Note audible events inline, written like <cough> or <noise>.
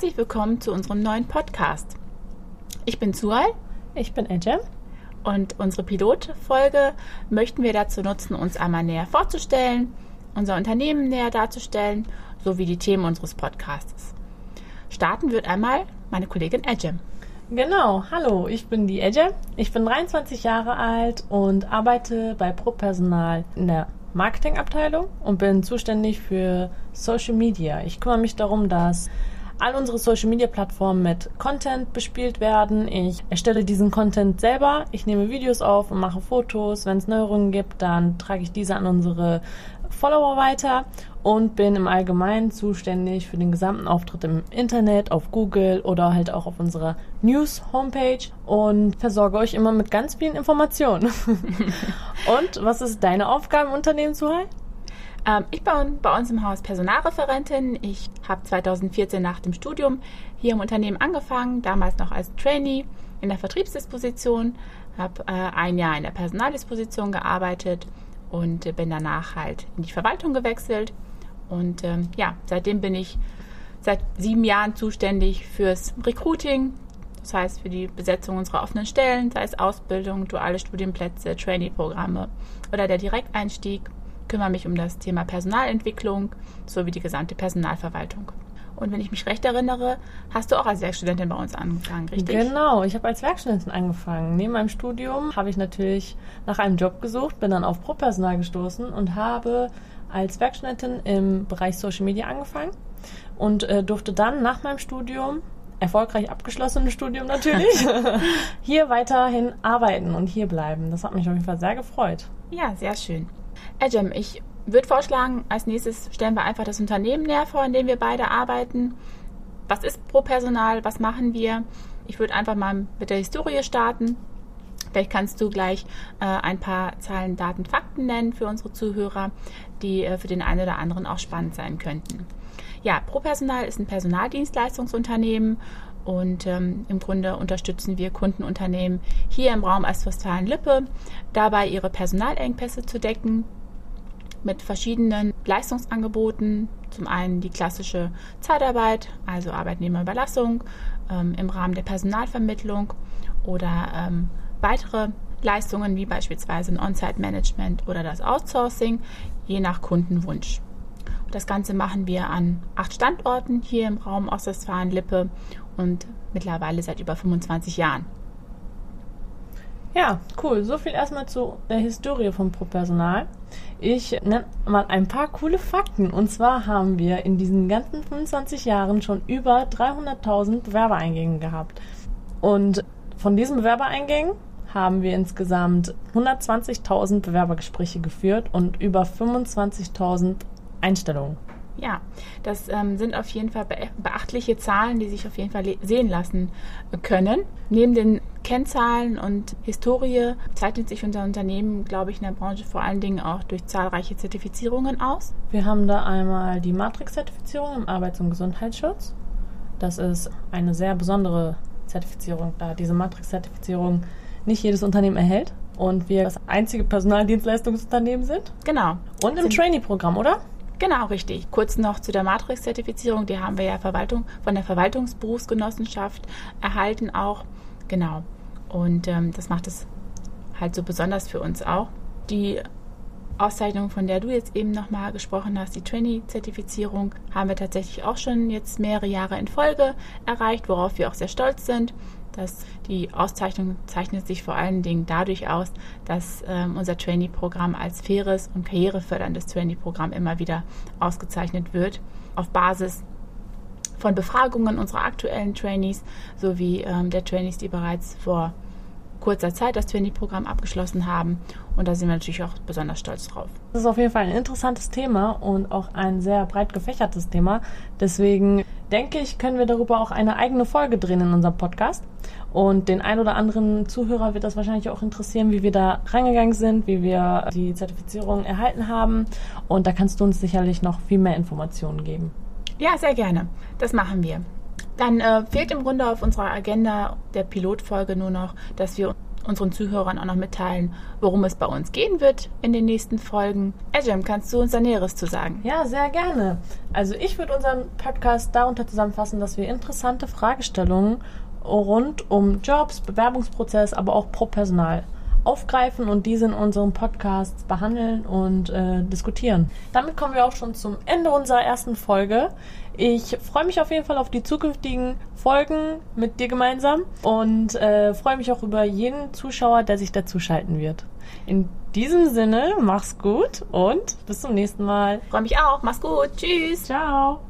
herzlich willkommen zu unserem neuen Podcast. Ich bin Suhal. Ich bin Ejem. Und unsere Pilotfolge möchten wir dazu nutzen, uns einmal näher vorzustellen, unser Unternehmen näher darzustellen, sowie die Themen unseres Podcasts. Starten wird einmal meine Kollegin Ejem. Genau, hallo, ich bin die Ejem. Ich bin 23 Jahre alt und arbeite bei ProPersonal in der Marketingabteilung und bin zuständig für Social Media. Ich kümmere mich darum, dass all unsere Social Media Plattformen mit Content bespielt werden. Ich erstelle diesen Content selber. Ich nehme Videos auf und mache Fotos. Wenn es Neuerungen gibt, dann trage ich diese an unsere Follower weiter und bin im Allgemeinen zuständig für den gesamten Auftritt im Internet, auf Google oder halt auch auf unserer News-Homepage und versorge euch immer mit ganz vielen Informationen. <laughs> und was ist deine Aufgabe im Unternehmen, Suhai? Ähm, ich bin bei uns im Haus Personalreferentin. Ich habe 2014 nach dem Studium hier im Unternehmen angefangen, damals noch als Trainee in der Vertriebsdisposition, habe äh, ein Jahr in der Personaldisposition gearbeitet und äh, bin danach halt in die Verwaltung gewechselt. Und ähm, ja, seitdem bin ich seit sieben Jahren zuständig fürs Recruiting, das heißt für die Besetzung unserer offenen Stellen, sei es Ausbildung, duale Studienplätze, Trainee-Programme oder der Direkteinstieg kümmere mich um das Thema Personalentwicklung sowie die gesamte Personalverwaltung. Und wenn ich mich recht erinnere, hast du auch als Werkstudentin bei uns angefangen, richtig? Genau, ich habe als Werkstudentin angefangen. Neben meinem Studium habe ich natürlich nach einem Job gesucht, bin dann auf Pro-Personal gestoßen und habe als Werkstudentin im Bereich Social Media angefangen und äh, durfte dann nach meinem Studium erfolgreich abgeschlossenes Studium natürlich, <laughs> hier weiterhin arbeiten und hier bleiben. Das hat mich auf jeden Fall sehr gefreut. Ja, sehr schön. Ejem, ich würde vorschlagen, als nächstes stellen wir einfach das Unternehmen näher vor, in dem wir beide arbeiten. Was ist Pro-Personal? Was machen wir? Ich würde einfach mal mit der Historie starten. Vielleicht kannst du gleich äh, ein paar Zahlen, Daten, Fakten nennen für unsere Zuhörer, die äh, für den einen oder anderen auch spannend sein könnten. Ja, ProPersonal ist ein Personaldienstleistungsunternehmen und ähm, im Grunde unterstützen wir Kundenunternehmen hier im Raum Ostwestfalen-Lippe dabei, ihre Personalengpässe zu decken mit verschiedenen Leistungsangeboten. Zum einen die klassische Zeitarbeit, also Arbeitnehmerüberlassung ähm, im Rahmen der Personalvermittlung oder ähm, weitere Leistungen wie beispielsweise ein On-Site-Management oder das Outsourcing, je nach Kundenwunsch. Das Ganze machen wir an acht Standorten hier im Raum Ostwestfalen-Lippe und mittlerweile seit über 25 Jahren. Ja, cool. So viel erstmal zu der Historie vom Pro-Personal. Ich nenne mal ein paar coole Fakten. Und zwar haben wir in diesen ganzen 25 Jahren schon über 300.000 Bewerbereingänge gehabt. Und von diesen Bewerbereingängen haben wir insgesamt 120.000 Bewerbergespräche geführt und über 25.000 Einstellungen. Ja, das ähm, sind auf jeden Fall beachtliche Zahlen, die sich auf jeden Fall sehen lassen können. Neben den Kennzahlen und Historie zeichnet sich unser Unternehmen, glaube ich, in der Branche vor allen Dingen auch durch zahlreiche Zertifizierungen aus. Wir haben da einmal die Matrix-Zertifizierung im Arbeits- und Gesundheitsschutz. Das ist eine sehr besondere Zertifizierung, da diese Matrix-Zertifizierung nicht jedes Unternehmen erhält und wir das einzige Personaldienstleistungsunternehmen sind. Genau. Und im Trainee-Programm, oder? Genau, richtig. Kurz noch zu der Matrix-Zertifizierung. Die haben wir ja Verwaltung, von der Verwaltungsberufsgenossenschaft erhalten auch. Genau. Und ähm, das macht es halt so besonders für uns auch. Die Auszeichnung, von der du jetzt eben nochmal gesprochen hast, die Trainee-Zertifizierung, haben wir tatsächlich auch schon jetzt mehrere Jahre in Folge erreicht, worauf wir auch sehr stolz sind. Dass die Auszeichnung zeichnet sich vor allen Dingen dadurch aus, dass ähm, unser Trainee-Programm als faires und karriereförderndes Trainee-Programm immer wieder ausgezeichnet wird, auf Basis von Befragungen unserer aktuellen Trainees sowie ähm, der Trainees, die bereits vor kurzer Zeit das Trainee-Programm abgeschlossen haben. Und da sind wir natürlich auch besonders stolz drauf. Das ist auf jeden Fall ein interessantes Thema und auch ein sehr breit gefächertes Thema. Deswegen denke ich, können wir darüber auch eine eigene Folge drehen in unserem Podcast. Und den ein oder anderen Zuhörer wird das wahrscheinlich auch interessieren, wie wir da reingegangen sind, wie wir die Zertifizierung erhalten haben. Und da kannst du uns sicherlich noch viel mehr Informationen geben. Ja, sehr gerne. Das machen wir. Dann äh, fehlt im Grunde auf unserer Agenda der Pilotfolge nur noch, dass wir unseren Zuhörern auch noch mitteilen, worum es bei uns gehen wird in den nächsten Folgen. Ejem, kannst du uns da Näheres zu sagen? Ja, sehr gerne. Also ich würde unseren Podcast darunter zusammenfassen, dass wir interessante Fragestellungen rund um Jobs, Bewerbungsprozess, aber auch pro Personal aufgreifen und diese in unserem Podcast behandeln und äh, diskutieren. Damit kommen wir auch schon zum Ende unserer ersten Folge. Ich freue mich auf jeden Fall auf die zukünftigen Folgen mit dir gemeinsam und äh, freue mich auch über jeden Zuschauer, der sich dazu schalten wird. In diesem Sinne, mach's gut und bis zum nächsten Mal. Freue mich auch. Mach's gut. Tschüss. Ciao.